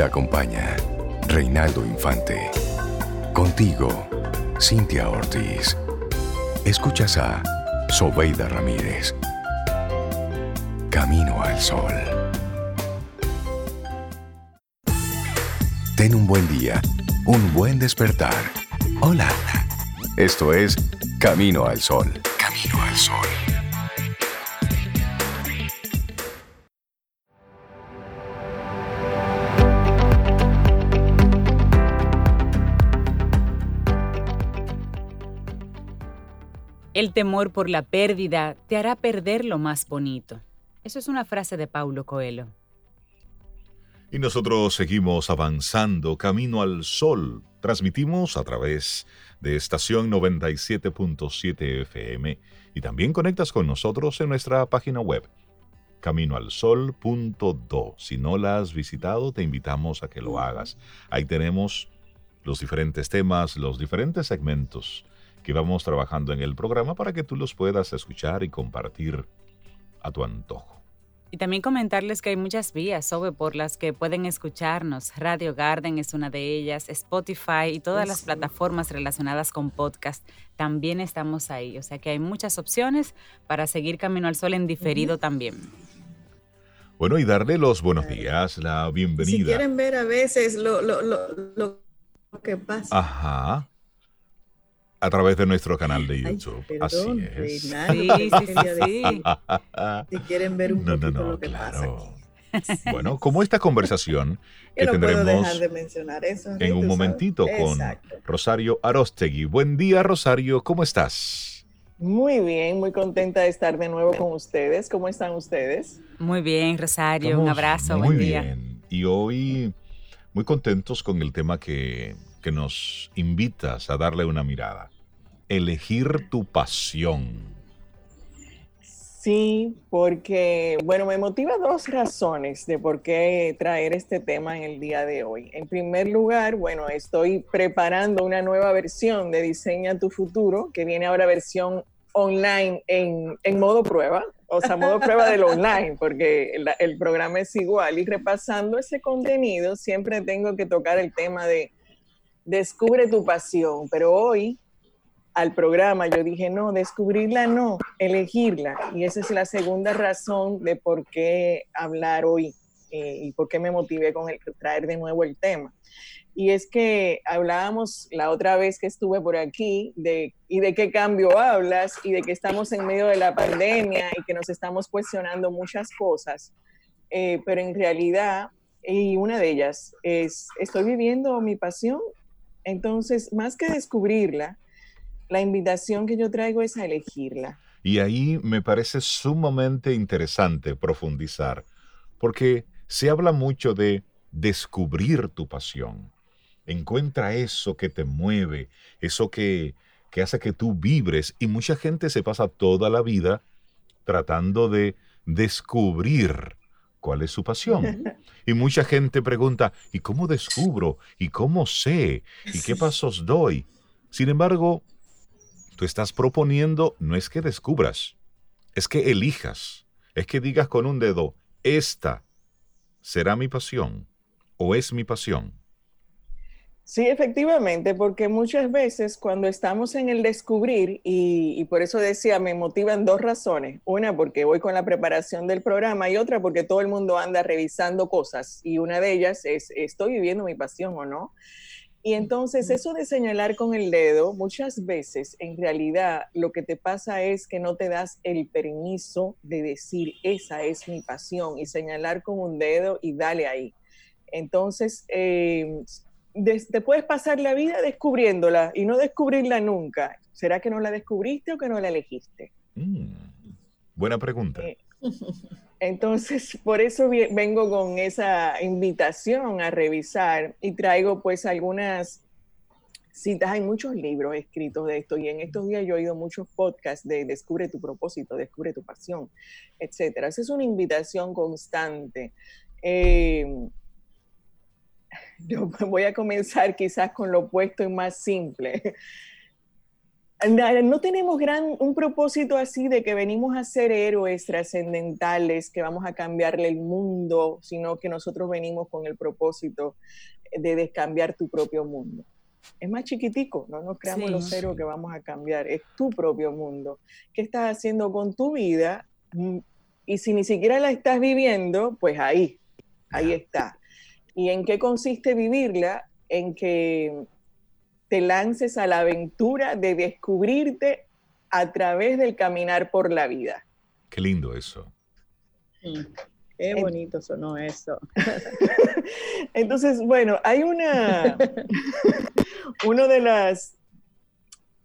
te acompaña Reinaldo Infante. Contigo, Cintia Ortiz. Escuchas a Sobeida Ramírez. Camino al Sol. Ten un buen día, un buen despertar. Hola. Esto es Camino al Sol. Camino al Sol. El temor por la pérdida te hará perder lo más bonito. Eso es una frase de Paulo Coelho. Y nosotros seguimos avanzando camino al sol. Transmitimos a través de estación 97.7 FM y también conectas con nosotros en nuestra página web caminoalsol.do. Si no la has visitado, te invitamos a que lo hagas. Ahí tenemos los diferentes temas, los diferentes segmentos que vamos trabajando en el programa para que tú los puedas escuchar y compartir a tu antojo. Y también comentarles que hay muchas vías sobre por las que pueden escucharnos. Radio Garden es una de ellas, Spotify y todas las plataformas relacionadas con podcast. También estamos ahí. O sea que hay muchas opciones para seguir Camino al Sol en diferido también. Bueno, y darle los buenos días, la bienvenida. Si quieren ver a veces lo, lo, lo, lo que pasa. Ajá a través de nuestro canal de YouTube. Así es. Sí, sí, sí, Si quieren ver un poquito lo que claro. pasa aquí. Bueno, como esta conversación que no tendremos dejar de mencionar eso, en un momentito con Rosario Arostegui. Buen día, Rosario, ¿cómo estás? Muy bien, muy contenta de estar de nuevo con ustedes. ¿Cómo están ustedes? Muy bien, Rosario, un abrazo, muy buen día. Bien. Y hoy muy contentos con el tema que que nos invitas a darle una mirada. Elegir tu pasión. Sí, porque, bueno, me motiva dos razones de por qué traer este tema en el día de hoy. En primer lugar, bueno, estoy preparando una nueva versión de Diseña tu futuro, que viene ahora versión online en, en modo prueba, o sea, modo prueba del online, porque el, el programa es igual. Y repasando ese contenido, siempre tengo que tocar el tema de descubre tu pasión, pero hoy al programa yo dije, no, descubrirla no, elegirla. Y esa es la segunda razón de por qué hablar hoy eh, y por qué me motivé con el, traer de nuevo el tema. Y es que hablábamos la otra vez que estuve por aquí de, y de qué cambio hablas y de que estamos en medio de la pandemia y que nos estamos cuestionando muchas cosas, eh, pero en realidad, y una de ellas es, estoy viviendo mi pasión entonces, más que descubrirla, la invitación que yo traigo es a elegirla. Y ahí me parece sumamente interesante profundizar, porque se habla mucho de descubrir tu pasión. Encuentra eso que te mueve, eso que, que hace que tú vibres. Y mucha gente se pasa toda la vida tratando de descubrir cuál es su pasión. Y mucha gente pregunta, ¿y cómo descubro? ¿Y cómo sé? ¿Y qué pasos doy? Sin embargo, tú estás proponiendo no es que descubras, es que elijas, es que digas con un dedo, esta será mi pasión o es mi pasión. Sí, efectivamente, porque muchas veces cuando estamos en el descubrir, y, por eso decía, me motivan dos razones. Una, porque voy con la preparación del programa y otra, porque todo el mundo anda revisando cosas y una de ellas es, ¿estoy viviendo mi pasión o no? Y entonces eso de señalar con el dedo, muchas veces en realidad lo que te pasa es que no te das el permiso de decir, esa es mi pasión y señalar con un dedo y dale ahí. Entonces, eh, te puedes pasar la vida descubriéndola y no descubrirla nunca. ¿Será que no la descubriste o que no la elegiste? Mm, buena pregunta. Eh, entonces, por eso vengo con esa invitación a revisar y traigo pues algunas citas. Hay muchos libros escritos de esto y en estos días yo he oído muchos podcasts de Descubre tu propósito, Descubre tu pasión, etcétera. Esa es una invitación constante. Eh, yo voy a comenzar quizás con lo opuesto y más simple. no tenemos gran, un propósito así de que venimos a ser héroes trascendentales, que vamos a cambiarle el mundo, sino que nosotros venimos con el propósito de descambiar tu propio mundo. Es más chiquitico, no nos creamos los héroes que vamos a cambiar, es tu propio mundo. ¿Qué estás haciendo con tu vida? Mm, y si ni siquiera la estás viviendo, pues ahí, ahí está. ¿Y en qué consiste vivirla? En que te lances a la aventura de descubrirte a través del caminar por la vida. Qué lindo eso. qué bonito sonó eso. Entonces, bueno, hay una, uno de las,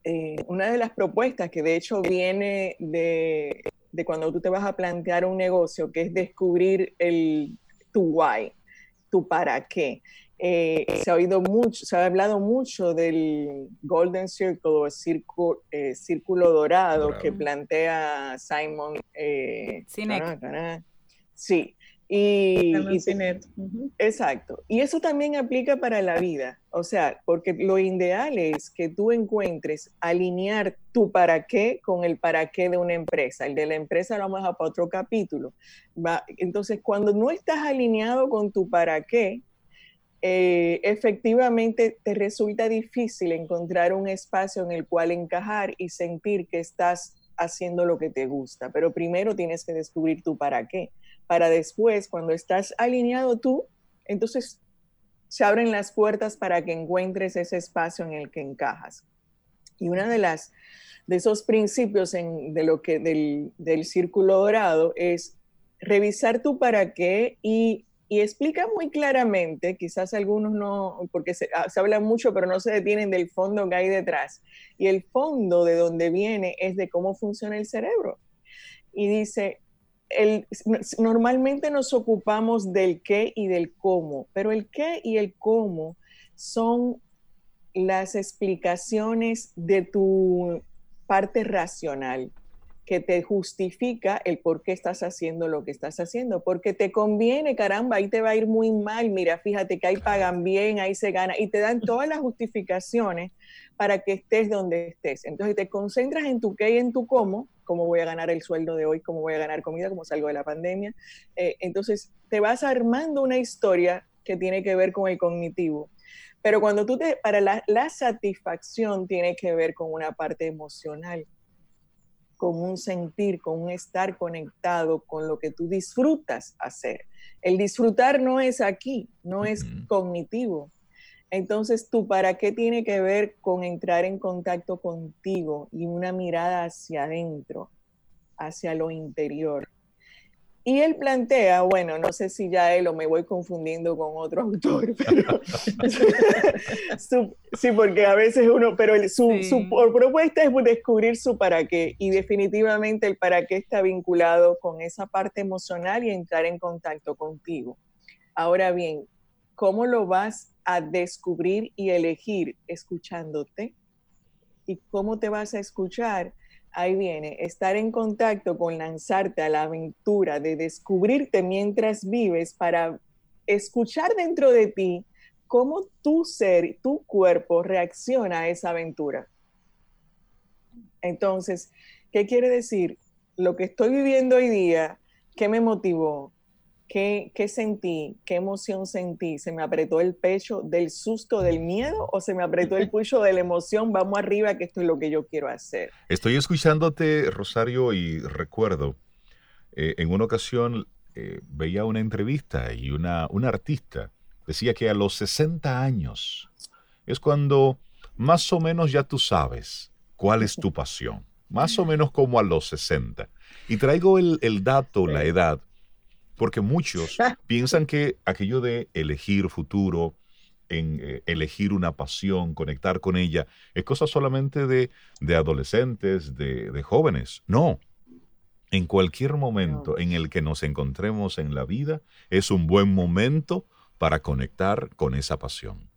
eh, una de las propuestas que de hecho viene de, de, cuando tú te vas a plantear un negocio, que es descubrir el, tu why, tu para qué. Eh, se ha oído mucho, se ha hablado mucho del Golden Circle o círculo, eh, círculo dorado, que plantea Simon eh, Sí, y, exacto. Y eso también aplica para la vida. O sea, porque lo ideal es que tú encuentres alinear tu para qué con el para qué de una empresa. El de la empresa lo vamos a para otro capítulo. entonces, cuando no estás alineado con tu para qué, eh, efectivamente te resulta difícil encontrar un espacio en el cual encajar y sentir que estás haciendo lo que te gusta. Pero primero tienes que descubrir tú para qué. Para después, cuando estás alineado tú, entonces se abren las puertas para que encuentres ese espacio en el que encajas. Y una de las de esos principios de lo que del, del círculo dorado es revisar tu para qué y y explica muy claramente, quizás algunos no, porque ah, se, habla mucho, pero no se detienen del fondo que hay detrás. Y el fondo de donde viene es de cómo funciona el cerebro. Y dice, el, normalmente nos ocupamos del qué y del cómo, pero el qué y el cómo son las explicaciones de tu parte racional que te justifica el por qué estás haciendo lo que estás haciendo, porque te conviene, caramba, ahí te va a ir muy mal, mira, fíjate que ahí pagan bien, ahí se gana, y te dan todas las justificaciones para que estés donde estés. Entonces te concentras en tu qué y en tu cómo, cómo voy a ganar el sueldo de hoy, cómo voy a ganar comida, cómo salgo de la pandemia. Eh, entonces te vas armando una historia que tiene que ver con el cognitivo. Pero cuando tú te, para la, la satisfacción tiene que ver con una parte emocional con un sentir, con un estar conectado con lo que tú disfrutas hacer. El disfrutar no es aquí, no es cognitivo. Entonces, ¿tú para qué tiene que ver con entrar en contacto contigo y una mirada hacia adentro, hacia lo interior? Y él plantea, bueno, no sé si ya él o me voy confundiendo con otro autor, pero sí, porque a veces uno, pero su, su, propuesta es descubrir su para qué y definitivamente el para qué está vinculado con esa parte emocional y entrar en contacto contigo. Ahora bien, ¿cómo lo vas a descubrir y elegir escuchándote? ¿Y cómo te vas a escuchar? ahí viene, estar en contacto con lanzarte a la aventura de descubrirte mientras vives para escuchar dentro de ti cómo tu ser, tu cuerpo reacciona a esa aventura. Entonces, ¿qué quiere decir? Lo que estoy viviendo hoy día, ¿qué me motivó? ¿Qué, sentí? ¿Qué emoción sentí? ¿Se me apretó el pecho del susto, del miedo o se me apretó el pecho de la emoción? Vamos arriba, que esto es lo que yo quiero hacer. Estoy escuchándote, Rosario, y recuerdo, eh, en una ocasión eh, veía una entrevista y una, una artista decía que a los 60 años es cuando más o menos ya tú sabes cuál es tu pasión, más o menos como a los 60. Y traigo el, el dato, la edad porque muchos piensan que aquello de elegir futuro, en eh, elegir una pasión, conectar con ella, es cosa solamente de, adolescentes, de, jóvenes. No. En cualquier momento en el que nos encontremos en la vida, es un buen momento para conectar con esa pasión.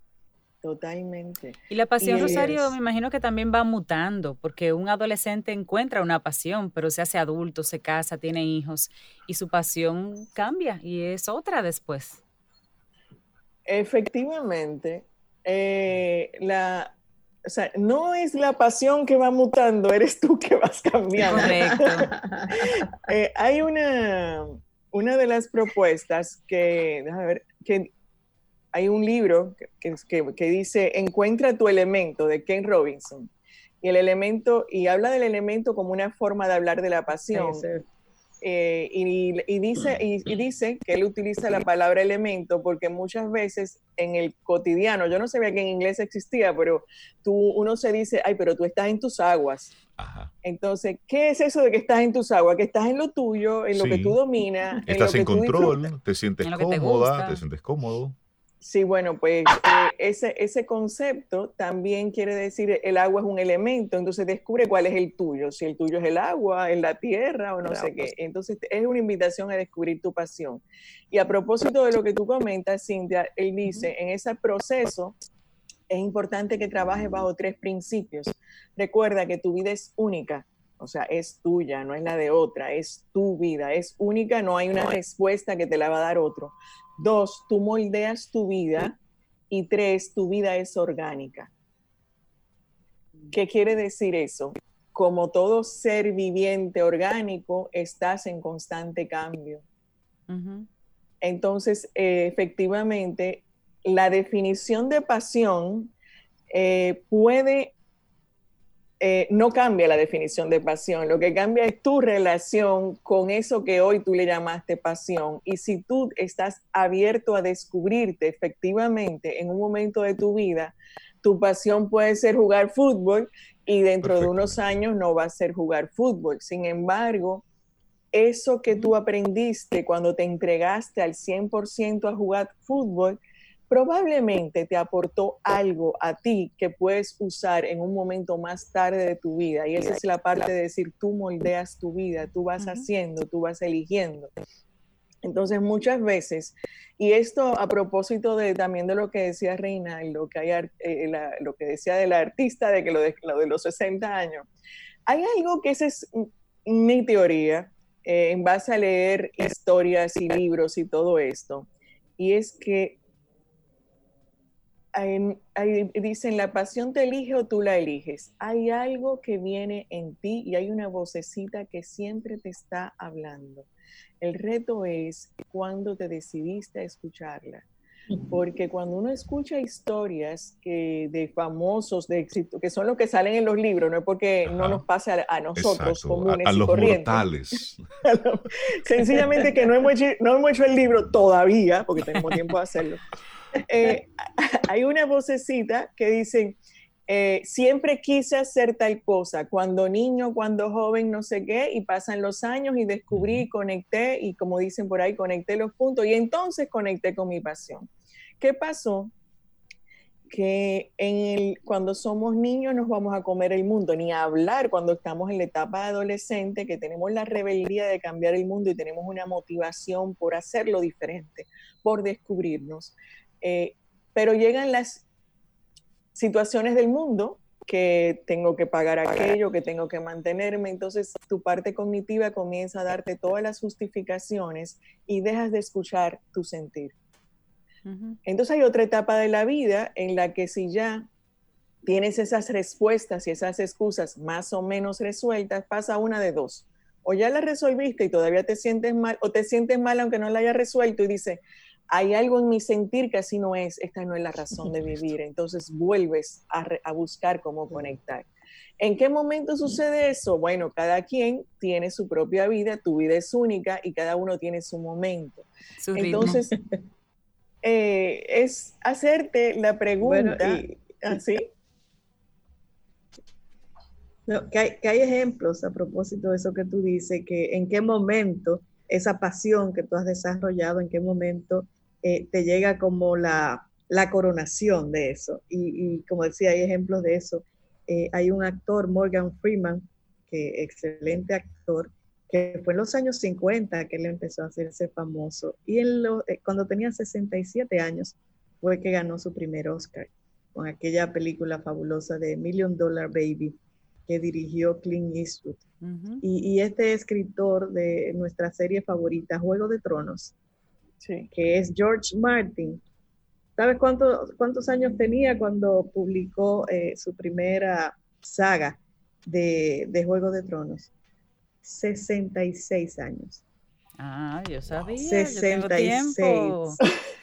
Totalmente. Y la pasión, Rosario, me imagino que también va mutando, porque un adolescente encuentra una pasión, pero se hace adulto, se casa, tiene hijos, y su pasión cambia y es otra después. Efectivamente, eh, la, o sea, no es la pasión que va mutando, eres tú que vas cambiando. Correcto. Eh, hay una, una de las propuestas que, déjame ver, que hay un libro que, que, que dice Encuentra tu elemento de Ken Robinson. Y el elemento, y habla del elemento como una forma de hablar de la pasión. Sí, sí. Eh, y, y dice, y, y dice que él utiliza la palabra elemento porque muchas veces en el cotidiano, yo no sabía que en inglés existía, pero tú, uno se dice, ay, pero tú estás en tus aguas. Ajá. Entonces, ¿qué es eso de que estás en tus aguas? Que estás en lo tuyo, en lo que tú dominas. en Estás lo en que control, te sientes En lo que te cómoda, gusta. te sientes cómodo. Sí, bueno, pues eh, ese, ese concepto también quiere decir el agua es un elemento, entonces descubre cuál es el tuyo, si el tuyo es el agua, es la tierra o no sé qué. Entonces es una invitación a descubrir tu pasión. Y a propósito de lo que tú comentas, Cintia, él dice, en ese proceso es importante que trabajes bajo tres principios. Recuerda que tu vida es única, o sea, es tuya, no es la de otra, es tu vida, es única, no hay una respuesta que te la va a dar otro. Dos, tú moldeas tu vida. Y tres, tu vida es orgánica. ¿Qué quiere decir eso? Como todo ser viviente orgánico, estás en constante cambio. Entonces, eh, efectivamente, la definición de pasión eh, puede, eh, no cambia la definición de pasión, lo que cambia es tu relación con eso que hoy tú le llamaste pasión. Y si tú estás abierto a descubrirte efectivamente en un momento de tu vida, tu pasión puede ser jugar fútbol y dentro de unos años no va a ser jugar fútbol. Sin embargo, eso que tú aprendiste cuando te entregaste al 100% a jugar fútbol, probablemente te aportó algo a ti que puedes usar en un momento más tarde de tu vida. Y esa es la parte de decir, tú moldeas tu vida, tú vas haciendo, tú vas eligiendo. Entonces, muchas veces, y esto a propósito de también de lo que decía Reina, y lo que, hay, eh, la- lo que decía del artista, de que lo de, lo de los 60 años, hay algo que esa es mi teoría, eh, en base a leer historias y libros y todo esto, y es que hay- dicen, la pasión te elige o tú la eliges. Hay algo que viene en ti y hay una vocecita que siempre te está hablando. El reto es cuando te decidiste a escucharla. Porque cuando uno escucha historias que, de famosos de éxito, que son los que salen en los libros, no es porque no Ajá. nos pasa a, a nosotros Exacto, a, comunes a y los corrientes. mortales. Sencillamente que no hemos, hecho, no hemos hecho el libro todavía, porque tenemos tiempo de hacerlo. Eh, hay una vocecita que dice, eh, siempre quise hacer tal cosa, cuando niño, cuando joven, no sé qué, y pasan los años y descubrí, conecté, y como dicen por ahí, conecté los puntos, y entonces conecté con mi pasión. ¿Qué pasó? que en el, cuando somos niños nos vamos a comer el mundo, ni a hablar cuando estamos en la etapa adolescente, que tenemos la rebeldía de cambiar el mundo y tenemos una motivación por hacerlo diferente, por descubrirnos. Eh, pero llegan las situaciones del mundo que tengo que pagar aquello, que tengo que mantenerme, entonces tu parte cognitiva comienza a darte todas las justificaciones y dejas de escuchar tu sentir. Entonces hay otra etapa de la vida en la que si ya tienes esas respuestas y esas excusas más o menos resueltas, pasa una de dos. O ya la resolviste y todavía te sientes mal, o te sientes mal aunque no la hayas resuelto y dices, hay algo en mi sentir que así no es, esta no es la razón de vivir. Entonces vuelves a, re- a buscar cómo conectar. ¿En qué momento sucede eso? Bueno, cada quien tiene su propia vida, tu vida es única y cada uno tiene su momento. Su. Entonces, eh, es hacerte la Bueno, pregunta. y- ¿así? No, que, hay, que hay ejemplos a propósito de eso que tú dices, que en qué momento esa pasión que tú has desarrollado, en qué momento eh, te llega como la, la coronación de eso. Y, y como decía, hay ejemplos de eso. Eh, hay un actor, Morgan Freeman, que excelente actor, que fue en los años 50 que él empezó a hacerse famoso. Y en lo, eh, cuando tenía 67 años fue que ganó su primer Oscar con aquella película fabulosa de Million Dollar Baby que dirigió Clint Eastwood. Y, y este escritor de nuestra serie favorita, Juego de Tronos, Sí. que es George Martin, ¿Sabes cuántos, cuántos años tenía cuando publicó eh, su primera saga de, de Juego de Tronos? 66 años. Ah, yo sabía. 66. tiempo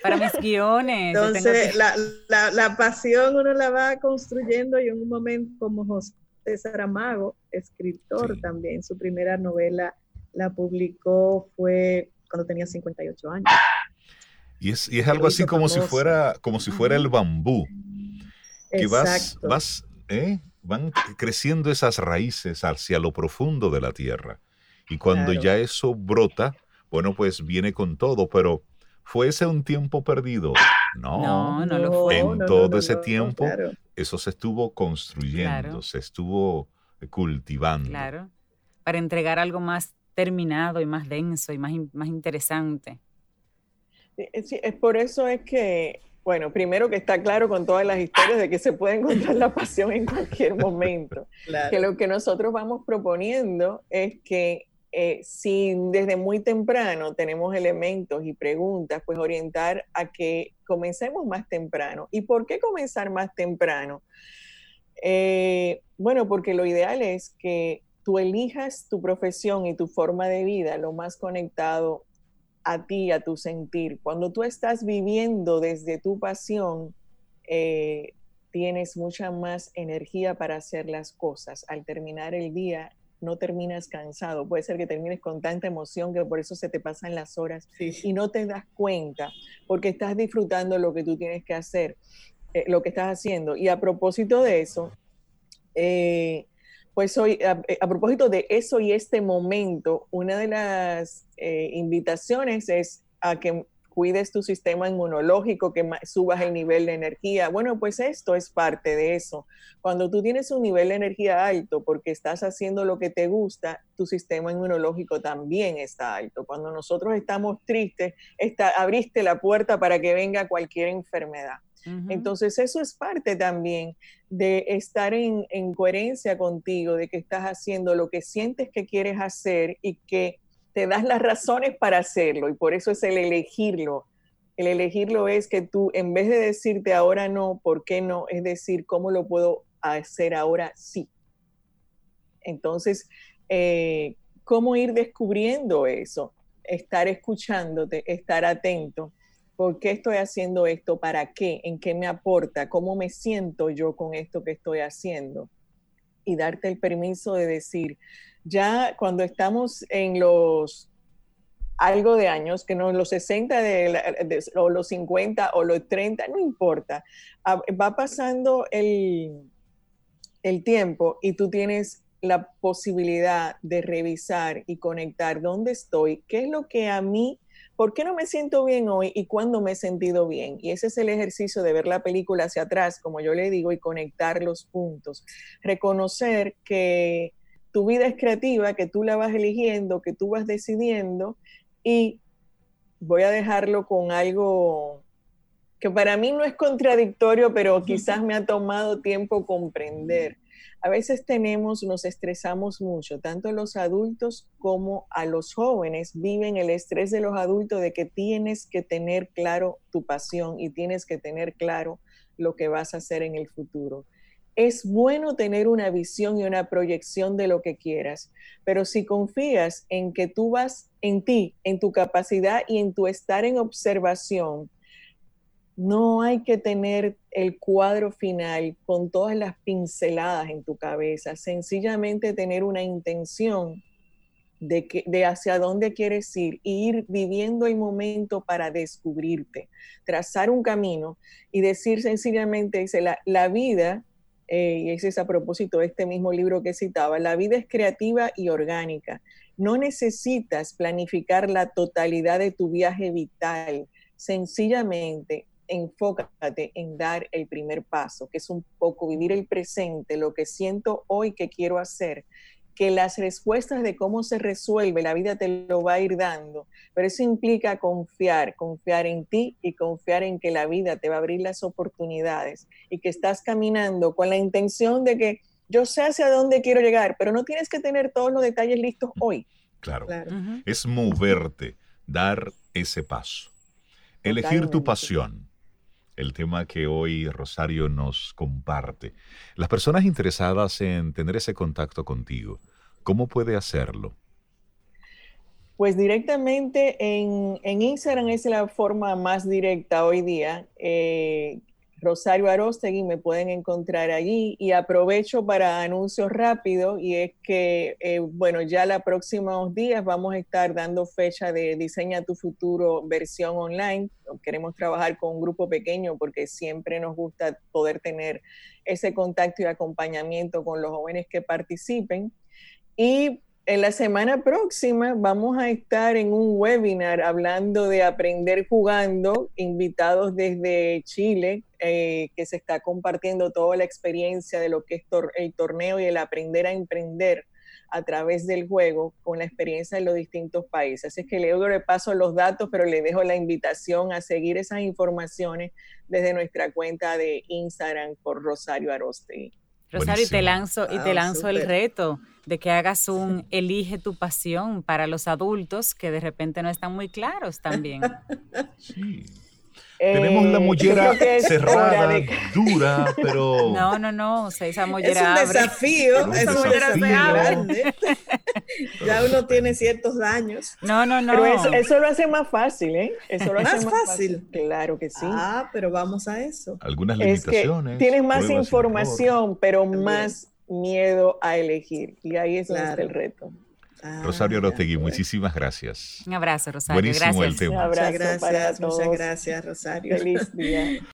para mis guiones. Entonces, la, la, la, pasión uno la va construyendo y en un momento como José Saramago, escritor también, su primera novela la publicó fue cuando tenía 58 años. Y es, y es algo así como si fuera, como si fuera el bambú. Que vas, vas, ¿eh? van creciendo esas raíces hacia lo profundo de la tierra. Y cuando ya eso brota, bueno, pues viene con todo, pero ¿fue ese un tiempo perdido? No, no, lo fue. En todo ese tiempo, eso se estuvo construyendo, se estuvo cultivando. Claro, para entregar algo más terminado y más denso y más, más interesante. Sí, es por eso es que, bueno, primero que está claro con todas las historias de que se puede encontrar la pasión en cualquier momento. Que lo que nosotros vamos proponiendo es que eh, si desde muy temprano tenemos elementos y preguntas, pues orientar a que comencemos más temprano. ¿Y por qué comenzar más temprano? Eh, bueno, porque lo ideal es que tú elijas tu profesión y tu forma de vida lo más conectado a ti, a tu sentir. Cuando tú estás viviendo desde tu pasión, eh, tienes mucha más energía para hacer las cosas. Al terminar el día, no terminas cansado. Puede ser que termines con tanta emoción que por eso se te pasan las horas y no te das cuenta porque estás disfrutando lo que tú tienes que hacer, eh, lo que estás haciendo. Y a propósito de eso, eh, pues hoy, a, propósito de eso y este momento, una de las eh, invitaciones es a que cuides tu sistema inmunológico, que subas el nivel de energía. Bueno, pues esto es parte de eso. Cuando tú tienes un nivel de energía alto porque estás haciendo lo que te gusta, tu sistema inmunológico también está alto. Cuando nosotros estamos tristes, está, abriste la puerta para que venga cualquier enfermedad. Entonces eso es parte también de estar en, en coherencia contigo, de que estás haciendo lo que sientes que quieres hacer y que te das las razones para hacerlo y por eso es el elegirlo. El elegirlo es que tú, en vez de decirte ahora no, ¿por qué no? Es decir, ¿cómo lo puedo hacer ahora sí? Entonces, eh, ¿cómo ir descubriendo eso? Estar escuchándote, estar atento. ¿Por qué estoy haciendo esto? ¿Para qué? ¿En qué me aporta? ¿Cómo me siento yo con esto que estoy haciendo? Y darte el permiso de decir, ya cuando estamos en los algo de años, que no los 60 o los 50 o los 30, no importa, va pasando el, el tiempo y tú tienes la posibilidad de revisar y conectar dónde estoy, qué es lo que a mí, por qué no me siento bien hoy y cuándo me he sentido bien. Y ese es el ejercicio de ver la película hacia atrás, como yo le digo, y conectar los puntos. Reconocer que tu vida es creativa, que tú la vas eligiendo, que tú vas decidiendo y voy a dejarlo con algo que para mí no es contradictorio, pero quizás me ha tomado tiempo comprender. A veces tenemos, nos estresamos mucho, tanto los adultos como a los jóvenes viven el estrés de los adultos de que tienes que tener claro tu pasión y tienes que tener claro lo que vas a hacer en el futuro. Es bueno tener una visión y una proyección de lo que quieras, pero si confías en que tú vas en ti, en tu capacidad y en tu estar en observación, no hay que tener el cuadro final con todas las pinceladas en tu cabeza, sencillamente tener una intención de, que, de hacia dónde quieres ir e ir viviendo el momento para descubrirte, trazar un camino y decir sencillamente, dice, la, la vida eh, y ese es a propósito de este mismo libro que citaba, la vida es creativa y orgánica. No necesitas planificar la totalidad de tu viaje vital, sencillamente enfócate en dar el primer paso, que es un poco vivir el presente, lo que siento hoy que quiero hacer, que las respuestas de cómo se resuelve, la vida te lo va a ir dando, pero eso implica confiar, confiar en ti y confiar en que la vida te va a abrir las oportunidades y que estás caminando con la intención de que yo sé hacia dónde quiero llegar, pero no tienes que tener todos los detalles listos hoy. Claro, es moverte, dar ese paso, elegir tu pasión, el tema que hoy Rosario nos comparte. Las personas interesadas en tener ese contacto contigo, ¿cómo puede hacerlo? Pues directamente en, Instagram es la forma más directa hoy día. Eh, Rosario Arostegui, me pueden encontrar allí y aprovecho para anuncios rápidos y es que, eh, bueno, ya los próximos días vamos a estar dando fecha de Diseña tu futuro versión online. Queremos trabajar con un grupo pequeño porque siempre nos gusta poder tener ese contacto y acompañamiento con los jóvenes que participen. Y en la semana próxima vamos a estar en un webinar hablando de aprender jugando, invitados desde Chile, eh, que se está compartiendo toda la experiencia de lo que es el torneo y el aprender a emprender a través del juego con la experiencia de los distintos países. Así es que le doy paso los datos, pero le dejo la invitación a seguir esas informaciones desde nuestra cuenta de Instagram por Rosario Aroste. Rosario, y te lanzo, y te ah, lanzo el reto de que hagas un elige tu pasión para los adultos que de repente no están muy claros también. Sí. Tenemos la eh, mollera cerrada, dura, pero. No, no, no. O sea, esa mollera. Es un desafío. esa mollera se abre. ya uno tiene ciertos daños. No, no, no. Pero eso, lo hace más fácil, ¿eh? Eso lo hace más, fácil. Claro que sí. Ah, pero vamos a eso. Algunas limitaciones. tienes más información, pero más miedo a elegir. Y ahí es donde está el reto. Ah, Rosario Rostegui, muchísimas gracias. Un abrazo, Rosario. Buenísimo el tema. muchas gracias, muchas gracias, Rosario. Feliz día.